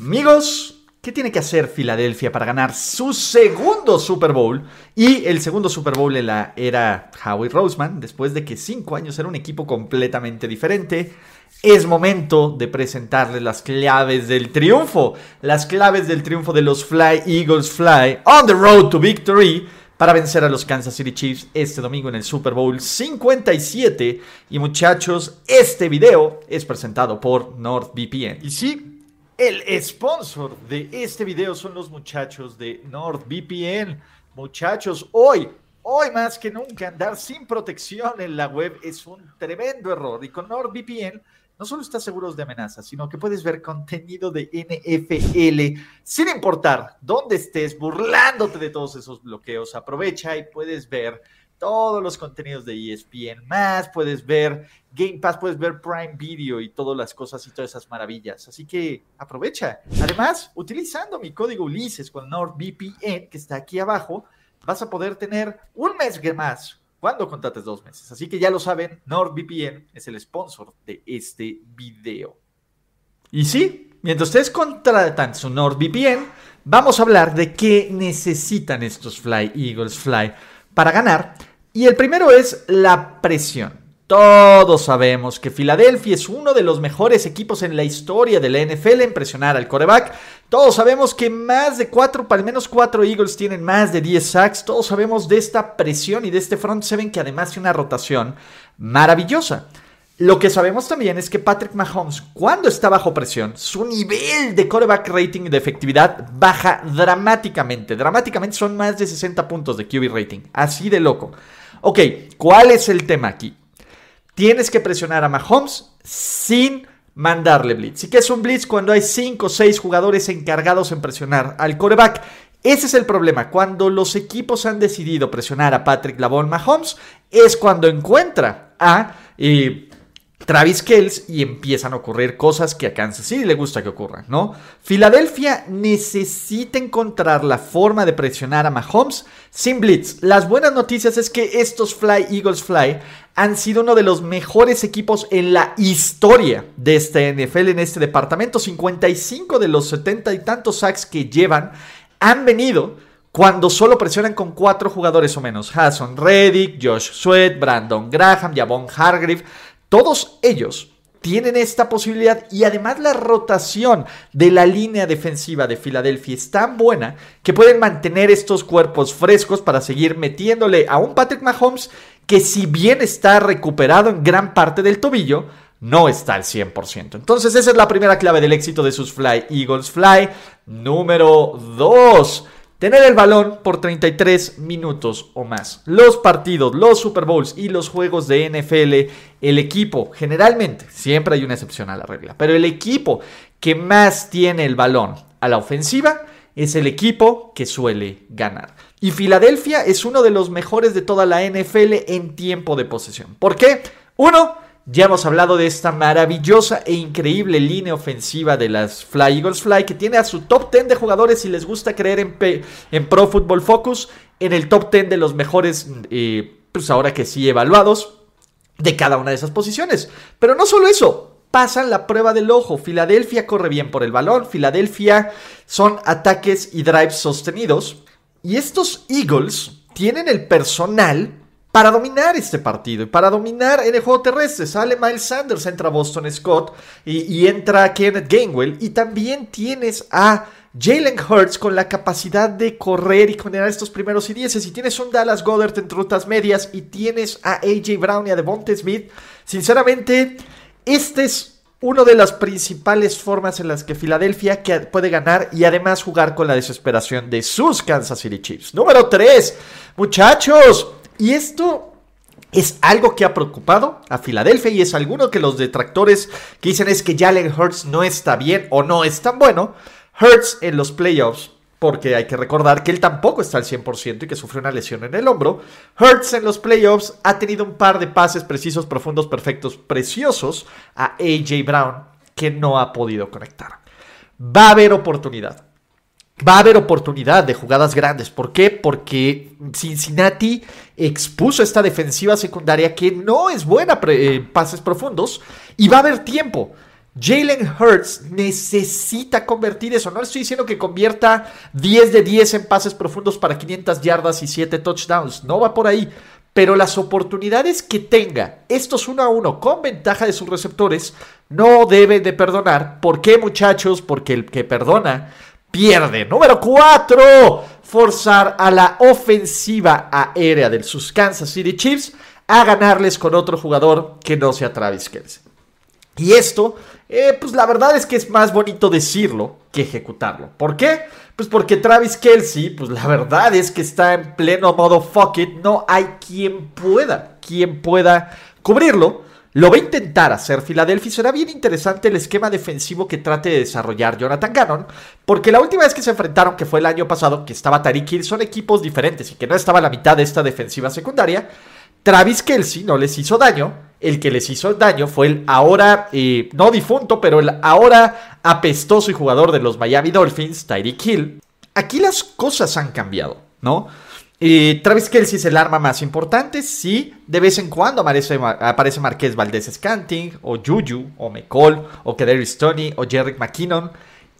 Amigos, ¿qué tiene que hacer Filadelfia para ganar su segundo Super Bowl? Y el segundo Super Bowl en la era Howie Roseman, después de que cinco años era un equipo completamente diferente. Es momento de presentarles las claves del triunfo. Las claves del triunfo de los Fly Eagles Fly on the road to victory para vencer a los Kansas City Chiefs este domingo en el Super Bowl 57. Y muchachos, este video es presentado por NordVPN. Y sí, el sponsor de este video son los muchachos de NordVPN. Muchachos, hoy, hoy más que nunca, andar sin protección en la web es un tremendo error. Y con NordVPN no solo estás seguros de amenazas, sino que puedes ver contenido de NFL sin importar dónde estés, burlándote de todos esos bloqueos. Aprovecha y puedes ver todos los contenidos de ESPN más, puedes ver Game Pass, puedes ver Prime Video y todas las cosas y todas esas maravillas. Así que aprovecha. Además, utilizando mi código Ulises con NordVPN, que está aquí abajo, vas a poder tener un mes más cuando contrates dos meses. Así que ya lo saben, NordVPN es el sponsor de este video. Y sí, mientras ustedes contratan su NordVPN, vamos a hablar de qué necesitan estos Fly Eagles Fly para ganar. Y el primero es la presión. Todos sabemos que Filadelfia es uno de los mejores equipos en la historia de la NFL en presionar al coreback. Todos sabemos que más de cuatro, al menos cuatro Eagles tienen más de 10 sacks. Todos sabemos de esta presión y de este front seven que además tiene una rotación maravillosa. Lo que sabemos también es que Patrick Mahomes, cuando está bajo presión, su nivel de coreback rating de efectividad baja dramáticamente. Dramáticamente son más de 60 puntos de QB rating. Así de loco. Ok, ¿cuál es el tema aquí? Tienes que presionar a Mahomes sin mandarle blitz. ¿Y qué es un blitz? Cuando hay 5 o 6 jugadores encargados en presionar al coreback. Ese es el problema. Cuando los equipos han decidido presionar a Patrick Lavon Mahomes, es cuando encuentra a eh, Travis Kells y empiezan a ocurrir cosas que a Kansas City le gusta que ocurran, ¿no? Filadelfia necesita encontrar la forma de presionar a Mahomes sin blitz. Las buenas noticias es que estos Fly Eagles Fly han sido uno de los mejores equipos en la historia de este NFL en este departamento. 55 de los 70 y tantos sacks que llevan han venido cuando solo presionan con cuatro jugadores o menos. Hasson Reddick, Josh Sweat, Brandon Graham, Javon Hargreave. Todos ellos tienen esta posibilidad y además la rotación de la línea defensiva de Filadelfia es tan buena que pueden mantener estos cuerpos frescos para seguir metiéndole a un Patrick Mahomes que si bien está recuperado en gran parte del tobillo, no está al 100%. Entonces esa es la primera clave del éxito de sus Fly Eagles Fly. Número 2 Tener el balón por 33 minutos o más. Los partidos, los Super Bowls y los juegos de NFL, el equipo, generalmente, siempre hay una excepción a la regla, pero el equipo que más tiene el balón a la ofensiva es el equipo que suele ganar. Y Filadelfia es uno de los mejores de toda la NFL en tiempo de posesión. ¿Por qué? Uno, ya hemos hablado de esta maravillosa e increíble línea ofensiva de las Fly Eagles Fly que tiene a su top 10 de jugadores y les gusta creer en, en Pro Football Focus en el top 10 de los mejores, eh, pues ahora que sí evaluados de cada una de esas posiciones. Pero no solo eso, pasan la prueba del ojo. Filadelfia corre bien por el balón. Filadelfia son ataques y drives sostenidos. Y estos Eagles tienen el personal para dominar este partido y para dominar en el juego terrestre. Sale Miles Sanders, entra Boston Scott y, entra Kenneth Gainwell. Y también tienes a Jalen Hurts con la capacidad de correr y condenar estos primeros y dieces. Y tienes un Dallas Goddard en rutas medias y tienes a AJ Brown y a Devonta Smith. Sinceramente, este es una de las principales formas en las que Filadelfia puede ganar y además jugar con la desesperación de sus Kansas City Chiefs. Número 3, muchachos. Y esto Es algo que ha preocupado a Filadelfia y es alguno que los detractores que dicen es que Jalen Hurts no está bien o no es tan bueno. Hurts en los playoffs, porque hay que recordar que él tampoco está al 100% y que sufrió una lesión en el hombro. Hurts en los playoffs ha tenido un par de pases precisos, profundos, perfectos, preciosos a AJ Brown que no ha podido conectar. Va a haber oportunidad va a haber oportunidad de jugadas grandes. ¿Por qué? Porque Cincinnati expuso esta defensiva secundaria que no es buena en pases profundos y va a haber tiempo. Jalen Hurts necesita convertir eso. No estoy diciendo que convierta 10 de 10 en pases profundos para 500 yardas y 7 touchdowns. No va por ahí. Pero las oportunidades que tenga estos uno a uno con ventaja de sus receptores no deben de perdonar. ¿Por qué muchachos? Porque el que perdona pierde. Número 4. Forzar a la ofensiva aérea de sus Kansas City Chiefs a ganarles con otro jugador que no sea Travis Kelsey. Y esto, eh, pues la verdad es que es más bonito decirlo que ejecutarlo. ¿Por qué? Pues porque Travis Kelsey, pues la verdad es que está en pleno modo fuck it. No hay quien pueda, quien pueda cubrirlo. Lo va a intentar hacer Filadelfia. Será bien interesante el esquema defensivo que trate de desarrollar Jonathan Gannon. Porque la última vez que se enfrentaron, que fue el año pasado, que estaba Tariq Hill, son equipos diferentes y que no estaba la mitad de esta defensiva secundaria. Travis Kelsey no les hizo daño. El que les hizo daño fue el ahora, eh, no difunto, pero el ahora apestoso y jugador de los Miami Dolphins, Tyreek Hill. Aquí las cosas han cambiado, ¿no? Y Travis Kelsey es el arma más importante. Sí, de vez en cuando aparece, Marqués Valdés Scanting, o Juju, o McCall, o Kadarius Tony, o Jerry McKinnon.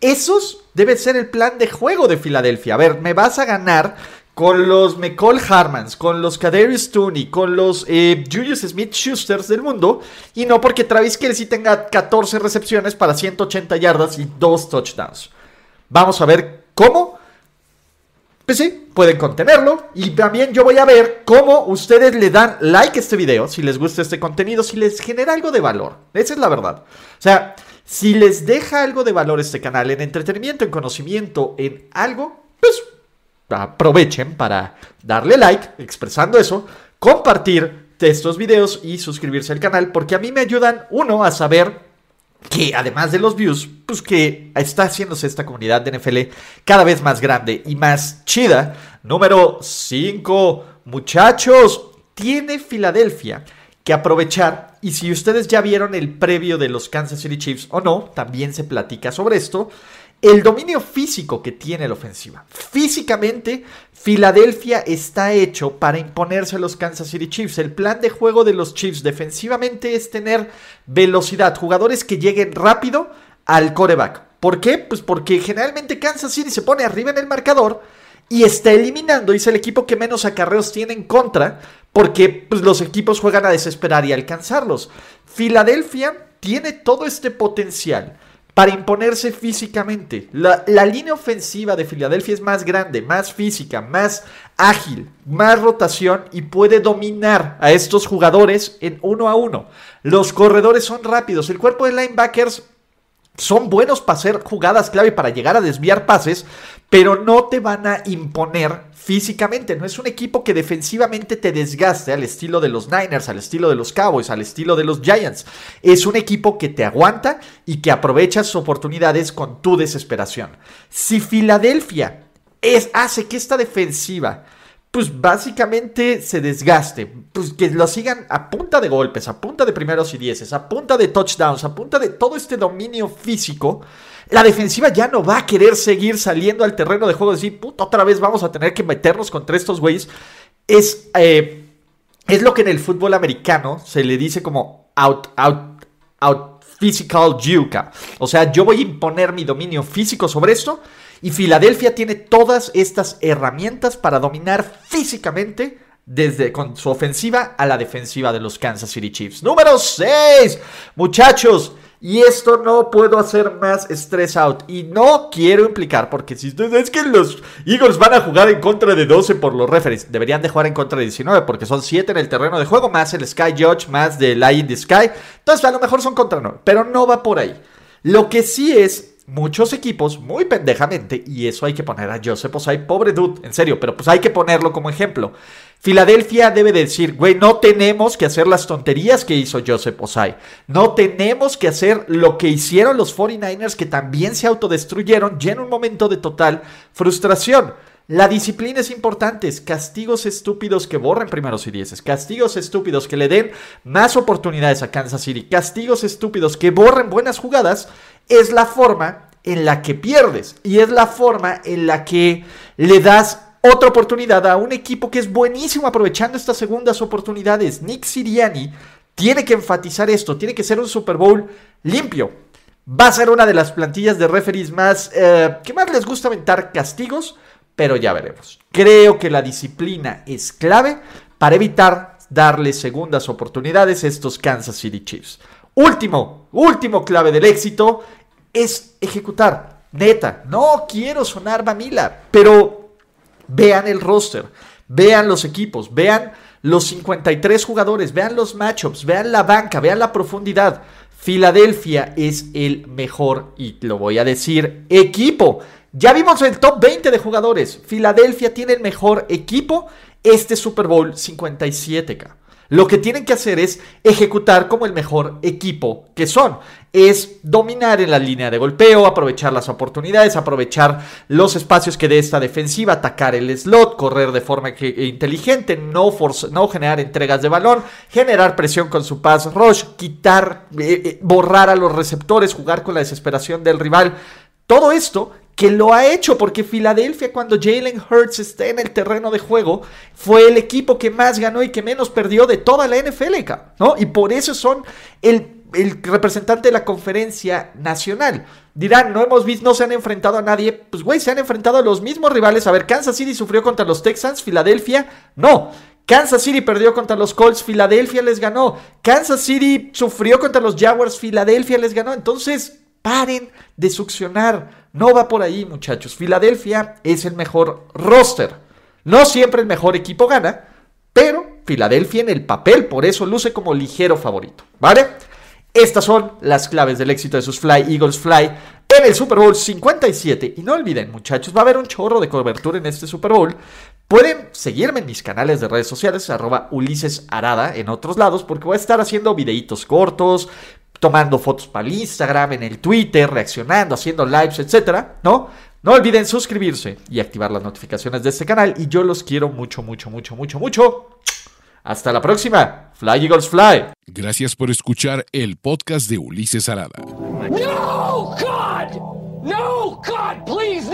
Esos deben ser el plan de juego de Filadelfia. A ver, me vas a ganar con los McCall Harmans, con los Kadarius Tony, con los eh, Julius Smith Schusters del mundo, y no porque Travis Kelsey tenga 14 recepciones para 180 yardas y 2 touchdowns. Vamos a ver cómo pues sí, pueden contenerlo. Y también yo voy a ver cómo ustedes le dan like a este video, si les gusta este contenido, si les genera algo de valor. Esa es la verdad. O sea, si les deja algo de valor este canal en entretenimiento, en conocimiento, en algo, pues aprovechen para darle like, expresando eso, compartir estos videos y suscribirse al canal, porque a mí me ayudan, uno, a saber que además de los views, pues que está haciéndose esta comunidad de NFL cada vez más grande y más chida. Número 5, muchachos, tiene Filadelfia que aprovechar. Y si ustedes ya vieron el previo de los Kansas City Chiefs o no, también se platica sobre esto el dominio físico que tiene la ofensiva. Físicamente, Filadelfia está hecho para imponerse a los Kansas City Chiefs. El plan de juego de los Chiefs defensivamente es tener velocidad, jugadores que lleguen rápido al coreback. ¿Por qué? Pues porque generalmente Kansas City se pone arriba en el marcador y está eliminando, y es el equipo que menos acarreos tiene en contra, porque pues, los equipos juegan a desesperar y alcanzarlos. Filadelfia tiene todo este potencial para imponerse físicamente. La, línea ofensiva de Filadelfia es más grande, más física, más ágil, más rotación y puede dominar a estos jugadores en uno a uno. Los corredores son rápidos, el cuerpo de linebackers son buenos para hacer jugadas clave para llegar a desviar pases, pero no te van a imponer físicamente. No es un equipo que defensivamente te desgaste al estilo de los Niners, al estilo de los Cowboys, al estilo de los Giants. Es un equipo que te aguanta y que aprovecha sus oportunidades con tu desesperación. Si Filadelfia es, hace que esta defensiva pues básicamente se desgaste, pues que lo sigan a punta de golpes, a punta de primeros y dieces, a punta de touchdowns, a punta de todo este dominio físico, la defensiva ya no va a querer seguir saliendo al terreno de juego y decir, otra vez vamos a tener que meternos contra estos güeyes. Es, eh, es lo que en el fútbol americano se le dice como out, out, out physical juka. O sea, yo voy a imponer mi dominio físico sobre esto y Filadelfia tiene todas estas herramientas para dominar físicamente desde con su ofensiva a la defensiva de los Kansas City Chiefs. Número 6. Muchachos, y esto no puedo hacer más stress out. Y no quiero implicar, porque si es que los Eagles van a jugar en contra de 12 por los referees, deberían de jugar en contra de 19, porque son 7 en el terreno de juego, más el Sky Judge, más de Lie in the Sky. Entonces, a lo mejor son contra 9, pero no va por ahí. Lo que sí es muchos equipos, muy pendejamente, y eso hay que poner a Joseph Osai, pobre dude, en serio, pero pues hay que ponerlo como ejemplo. Filadelfia debe decir, güey, no tenemos que hacer las tonterías que hizo Joseph Osai. No tenemos que hacer lo que hicieron los 49ers que también se autodestruyeron y en un momento de total frustración. La disciplina es importante. Castigos estúpidos que borren primeros y dieces. Castigos estúpidos que le den más oportunidades a Kansas City. Castigos estúpidos que borren buenas jugadas. Es la forma en la que pierdes. Y es la forma en la que le das otra oportunidad a un equipo que es buenísimo aprovechando estas segundas oportunidades. Nick Siriani tiene que enfatizar esto, tiene que ser un Super Bowl limpio. Va a ser una de las plantillas de referees más eh, que más les gusta aventar castigos, pero ya veremos. Creo que la disciplina es clave para evitar darle segundas oportunidades a estos Kansas City Chiefs. Último, último clave del éxito es ejecutar. Neta, no quiero sonar Vanilla, pero Vean el roster, vean los equipos, vean los 53 jugadores, vean los matchups, vean la banca, vean la profundidad. Filadelfia es el mejor, y lo voy a decir, equipo. Ya vimos el top 20 de jugadores. Filadelfia tiene el mejor equipo este Super Bowl 57K. Lo que tienen que hacer es ejecutar como el mejor equipo que son. Es dominar en la línea de golpeo, aprovechar las oportunidades, aprovechar los espacios que dé esta defensiva, atacar el slot, correr de forma inteligente, no, no generar entregas de balón, generar presión con su pass rush, quitar, eh, eh, borrar a los receptores, jugar con la desesperación del rival. Todo esto que lo ha hecho, porque Filadelfia cuando Jalen Hurts está en el terreno de juego, fue el equipo que más ganó y que menos perdió de toda la NFL, ¿no? Y por eso son el, el representante de la conferencia nacional. Dirán, no hemos visto, no se han enfrentado a nadie. Pues, güey, se han enfrentado a los mismos rivales. A ver, Kansas City sufrió contra los Texans, Filadelfia, no. Kansas City perdió contra los Colts, Filadelfia les ganó. Kansas City sufrió contra los Jaguars, Filadelfia les ganó. Entonces, paren de succionar. No va por ahí, muchachos. Filadelfia es el mejor roster. No siempre el mejor equipo gana, pero Filadelfia en el papel, por eso luce como ligero favorito, ¿vale? Estas son las claves del éxito de sus Fly Eagles Fly en el Super Bowl 57. Y no olviden, muchachos, va a haber un chorro de cobertura en este Super Bowl. Pueden seguirme en mis canales de redes sociales, arroba Ulises Arada en otros lados, porque voy a estar haciendo videitos cortos, tomando fotos para el Instagram, en el Twitter, reaccionando, haciendo lives, etcétera, ¿no? No olviden suscribirse y activar las notificaciones de este canal. Y yo los quiero mucho, mucho, mucho, mucho, mucho. Hasta la próxima. Fly Eagles Fly. Gracias por escuchar el podcast de Ulises Arada. No, God! No, God, please.